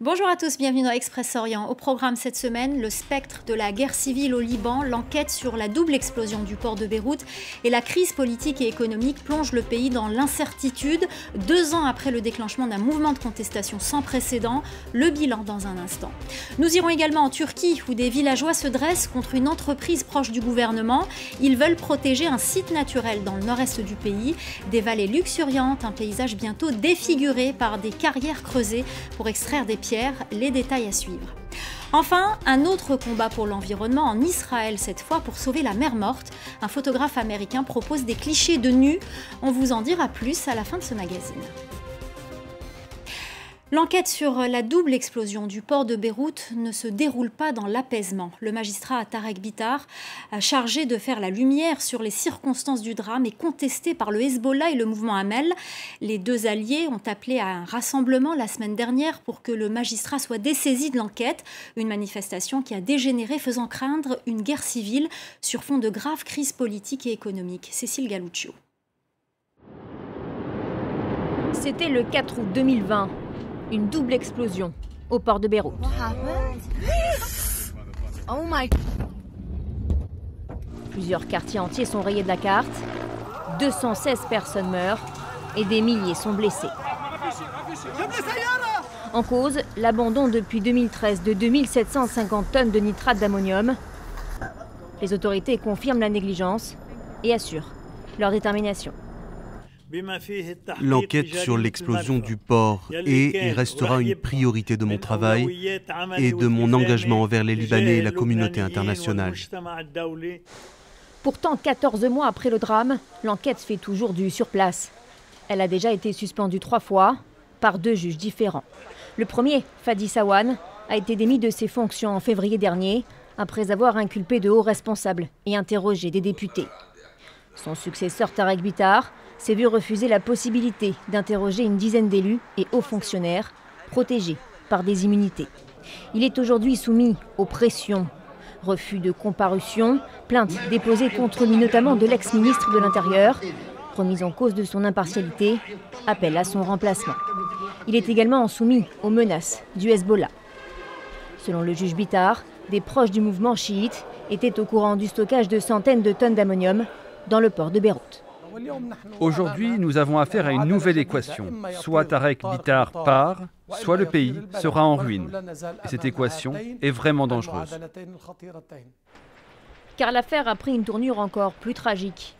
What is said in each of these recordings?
Bonjour à tous, bienvenue dans Express Orient. Au programme cette semaine, le spectre de la guerre civile au Liban, l'enquête sur la double explosion du port de Beyrouth et la crise politique et économique plonge le pays dans l'incertitude. Deux ans après le déclenchement d'un mouvement de contestation sans précédent, le bilan dans un instant. Nous irons également en Turquie où des villageois se dressent contre une entreprise proche du gouvernement. Ils veulent protéger un site naturel dans le nord-est du pays, des vallées luxuriantes, un paysage bientôt défiguré par des carrières creusées pour extraire des pierres les détails à suivre. Enfin, un autre combat pour l'environnement en Israël cette fois pour sauver la mer morte. Un photographe américain propose des clichés de nus. On vous en dira plus à la fin de ce magazine. L'enquête sur la double explosion du port de Beyrouth ne se déroule pas dans l'apaisement. Le magistrat Tarek Bitar, chargé de faire la lumière sur les circonstances du drame, est contesté par le Hezbollah et le mouvement Hamel. Les deux alliés ont appelé à un rassemblement la semaine dernière pour que le magistrat soit dessaisi de l'enquête. Une manifestation qui a dégénéré, faisant craindre une guerre civile sur fond de graves crises politiques et économiques. Cécile Galuccio. C'était le 4 août 2020 une double explosion au port de Beyrouth. Oh Plusieurs quartiers entiers sont rayés de la carte, 216 personnes meurent et des milliers sont blessés. En cause, l'abandon depuis 2013 de 2750 tonnes de nitrate d'ammonium. Les autorités confirment la négligence et assurent leur détermination. L'enquête sur l'explosion du port est et restera une priorité de mon travail et de mon engagement envers les Libanais et la communauté internationale. Pourtant, 14 mois après le drame, l'enquête fait toujours du sur place. Elle a déjà été suspendue trois fois par deux juges différents. Le premier, Fadi Sawan, a été démis de ses fonctions en février dernier après avoir inculpé de hauts responsables et interrogé des députés. Son successeur Tarek Bitar s'est vu refuser la possibilité d'interroger une dizaine d'élus et hauts fonctionnaires protégés par des immunités. Il est aujourd'hui soumis aux pressions. Refus de comparution, plainte déposée contre lui notamment de l'ex-ministre de l'Intérieur, remise en cause de son impartialité, appel à son remplacement. Il est également soumis aux menaces du Hezbollah. Selon le juge Bitar, des proches du mouvement chiite étaient au courant du stockage de centaines de tonnes d'ammonium dans le port de Beyrouth. Aujourd'hui, nous avons affaire à une nouvelle équation. Soit Tarek Bitar part, soit le pays sera en ruine. Et cette équation est vraiment dangereuse. Car l'affaire a pris une tournure encore plus tragique.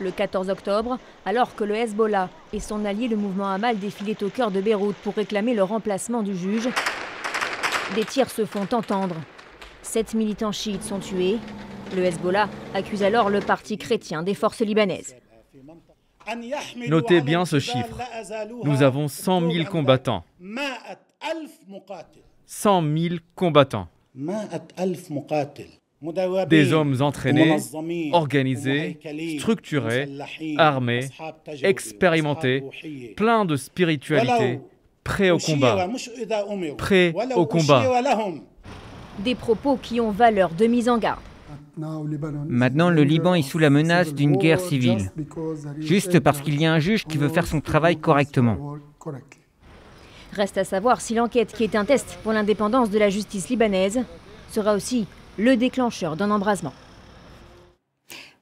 Le 14 octobre, alors que le Hezbollah et son allié le mouvement Hamal défilaient au cœur de Beyrouth pour réclamer le remplacement du juge, des tirs se font entendre. Sept militants chiites sont tués. Le Hezbollah accuse alors le parti chrétien des forces libanaises. Notez bien ce chiffre. Nous avons 100 000 combattants. 100 000 combattants. Des hommes entraînés, organisés, structurés, armés, expérimentés, pleins de spiritualité, prêts au combat. Prêts au combat. Des propos qui ont valeur de mise en garde. Maintenant, le Liban est sous la menace d'une guerre civile, juste parce qu'il y a un juge qui veut faire son travail correctement. Reste à savoir si l'enquête, qui est un test pour l'indépendance de la justice libanaise, sera aussi le déclencheur d'un embrasement.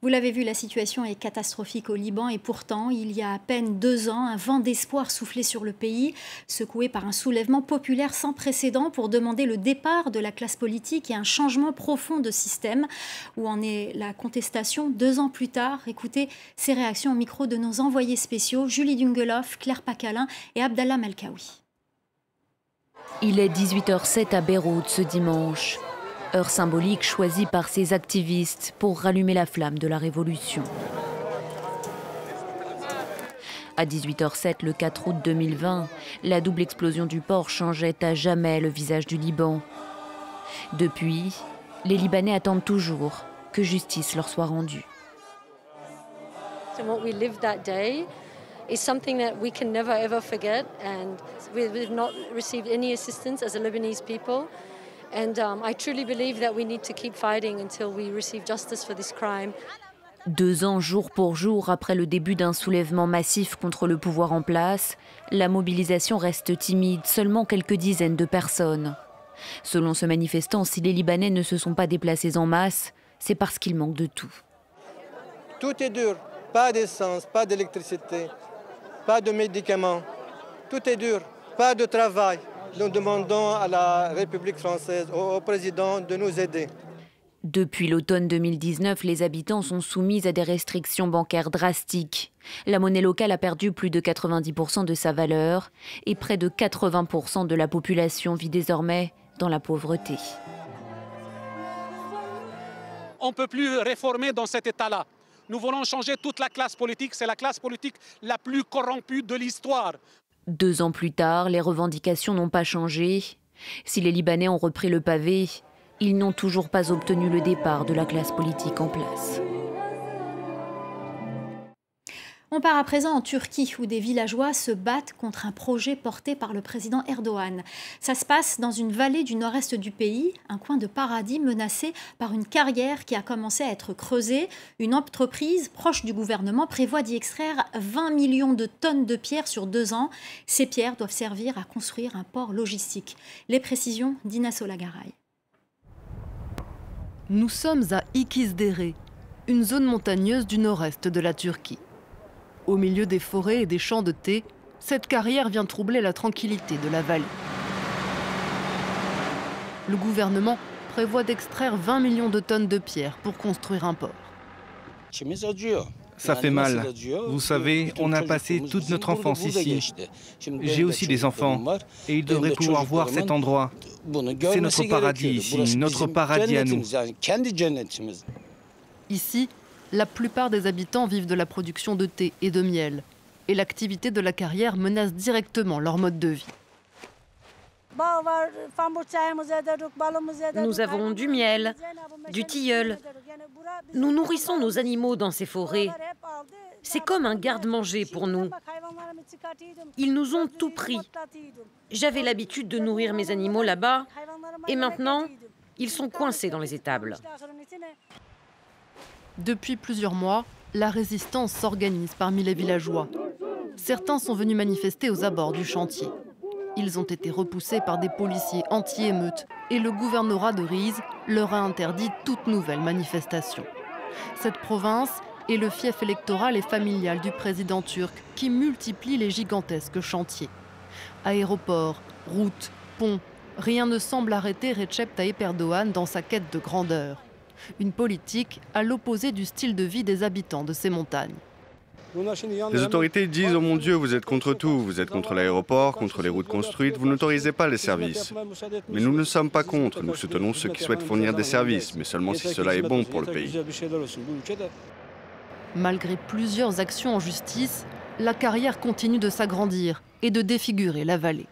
Vous l'avez vu, la situation est catastrophique au Liban et pourtant, il y a à peine deux ans, un vent d'espoir soufflait sur le pays, secoué par un soulèvement populaire sans précédent pour demander le départ de la classe politique et un changement profond de système. Où en est la contestation deux ans plus tard? Écoutez ces réactions au micro de nos envoyés spéciaux, Julie Dungeloff, Claire Pacalin et Abdallah Malkawi. Il est 18h07 à Beyrouth ce dimanche heure symbolique choisie par ces activistes pour rallumer la flamme de la révolution. À 18h07 le 4 août 2020, la double explosion du port changeait à jamais le visage du Liban. Depuis, les Libanais attendent toujours que justice leur soit rendue. Um. Deux ans jour pour jour après le début d'un soulèvement massif contre le pouvoir en place, la mobilisation reste timide, seulement quelques dizaines de personnes. Selon ce manifestant, si les Libanais ne se sont pas déplacés en masse, c'est parce qu'il manque de tout. Tout est dur, pas d'essence, pas d'électricité, pas de médicaments. Tout est dur, pas de travail. Nous demandons à la République française, au président de nous aider. Depuis l'automne 2019, les habitants sont soumis à des restrictions bancaires drastiques. La monnaie locale a perdu plus de 90% de sa valeur et près de 80% de la population vit désormais dans la pauvreté. On ne peut plus réformer dans cet état-là. Nous voulons changer toute la classe politique. C'est la classe politique la plus corrompue de l'histoire. Deux ans plus tard, les revendications n'ont pas changé. Si les Libanais ont repris le pavé, ils n'ont toujours pas obtenu le départ de la classe politique en place. On part à présent en Turquie où des villageois se battent contre un projet porté par le président Erdogan. Ça se passe dans une vallée du nord-est du pays, un coin de paradis menacé par une carrière qui a commencé à être creusée. Une entreprise proche du gouvernement prévoit d'y extraire 20 millions de tonnes de pierres sur deux ans. Ces pierres doivent servir à construire un port logistique. Les précisions d'Ina Solagaray. Nous sommes à Ikizdere, une zone montagneuse du nord-est de la Turquie. Au milieu des forêts et des champs de thé, cette carrière vient troubler la tranquillité de la vallée. Le gouvernement prévoit d'extraire 20 millions de tonnes de pierres pour construire un port. Ça fait mal. Vous savez, on a passé toute notre enfance ici. J'ai aussi des enfants et ils devraient pouvoir voir cet endroit. C'est notre paradis ici, notre paradis à nous. Ici, la plupart des habitants vivent de la production de thé et de miel. Et l'activité de la carrière menace directement leur mode de vie. Nous avons du miel, du tilleul. Nous nourrissons nos animaux dans ces forêts. C'est comme un garde-manger pour nous. Ils nous ont tout pris. J'avais l'habitude de nourrir mes animaux là-bas et maintenant, ils sont coincés dans les étables. Depuis plusieurs mois, la résistance s'organise parmi les villageois. Certains sont venus manifester aux abords du chantier. Ils ont été repoussés par des policiers anti-émeutes et le gouvernorat de Rize leur a interdit toute nouvelle manifestation. Cette province est le fief électoral et familial du président turc qui multiplie les gigantesques chantiers. Aéroports, routes, ponts, rien ne semble arrêter Recep Tayyip Erdogan dans sa quête de grandeur. Une politique à l'opposé du style de vie des habitants de ces montagnes. Les autorités disent Oh mon Dieu, vous êtes contre tout. Vous êtes contre l'aéroport, contre les routes construites, vous n'autorisez pas les services. Mais nous ne sommes pas contre. Nous soutenons ceux qui souhaitent fournir des services, mais seulement si cela est bon pour le pays. Malgré plusieurs actions en justice, la carrière continue de s'agrandir et de défigurer la vallée.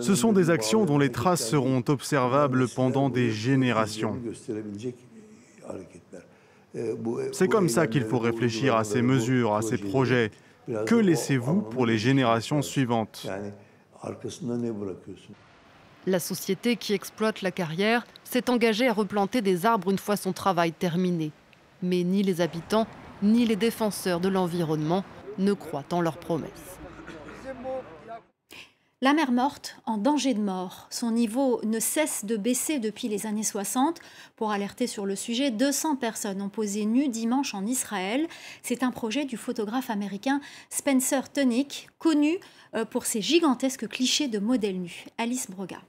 Ce sont des actions dont les traces seront observables pendant des générations. C'est comme ça qu'il faut réfléchir à ces mesures, à ces projets. Que laissez-vous pour les générations suivantes? La société qui exploite la carrière s'est engagée à replanter des arbres une fois son travail terminé. Mais ni les habitants, ni les défenseurs de l'environnement ne croient en leurs promesses. La mer morte en danger de mort. Son niveau ne cesse de baisser depuis les années 60. Pour alerter sur le sujet, 200 personnes ont posé nues dimanche en Israël. C'est un projet du photographe américain Spencer Tunick, connu euh, pour ses gigantesques clichés de modèles nus. Alice Broga.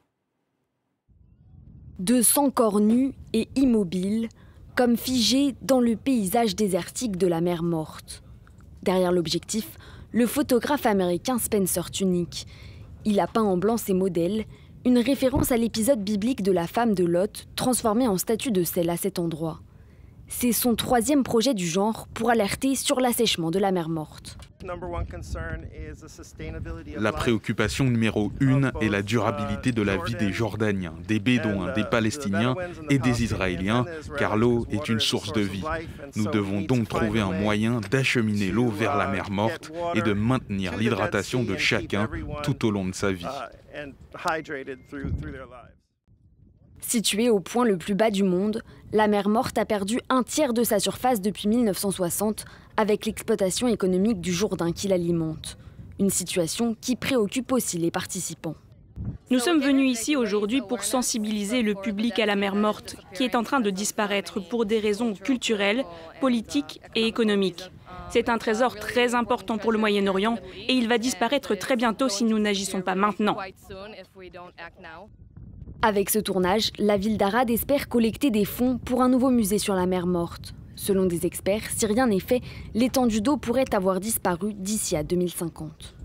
200 corps nus et immobiles, comme figés dans le paysage désertique de la mer morte. Derrière l'objectif, le photographe américain Spencer Tunick il a peint en blanc ses modèles, une référence à l'épisode biblique de la femme de Lot, transformée en statue de sel à cet endroit. C'est son troisième projet du genre pour alerter sur l'assèchement de la mer morte. La préoccupation numéro une est la durabilité de la vie des Jordaniens, des Bédouins, des Palestiniens et des Israéliens, car l'eau est une source de vie. Nous devons donc trouver un moyen d'acheminer l'eau vers la mer morte et de maintenir l'hydratation de chacun tout au long de sa vie. Située au point le plus bas du monde, la mer Morte a perdu un tiers de sa surface depuis 1960 avec l'exploitation économique du Jourdain qui l'alimente. Une situation qui préoccupe aussi les participants. Nous sommes venus ici aujourd'hui pour sensibiliser le public à la mer morte, qui est en train de disparaître pour des raisons culturelles, politiques et économiques. C'est un trésor très important pour le Moyen-Orient et il va disparaître très bientôt si nous n'agissons pas maintenant. Avec ce tournage, la ville d'Arad espère collecter des fonds pour un nouveau musée sur la mer morte. Selon des experts, si rien n'est fait, l'étendue d'eau pourrait avoir disparu d'ici à 2050.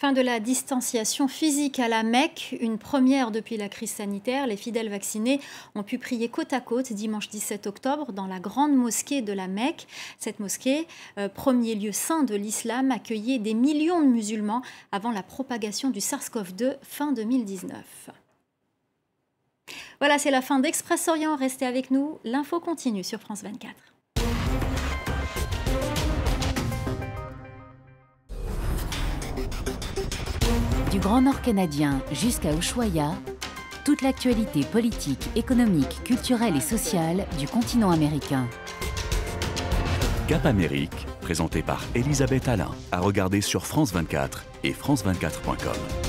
Fin de la distanciation physique à la Mecque, une première depuis la crise sanitaire. Les fidèles vaccinés ont pu prier côte à côte dimanche 17 octobre dans la grande mosquée de la Mecque. Cette mosquée, euh, premier lieu saint de l'islam, accueillait des millions de musulmans avant la propagation du SARS-CoV-2 fin 2019. Voilà, c'est la fin d'Express Orient. Restez avec nous. L'info continue sur France 24. Du Grand Nord canadien jusqu'à Ushuaia, toute l'actualité politique, économique, culturelle et sociale du continent américain. Cap Amérique, présenté par Elisabeth Alain, à regarder sur France 24 et France24.com.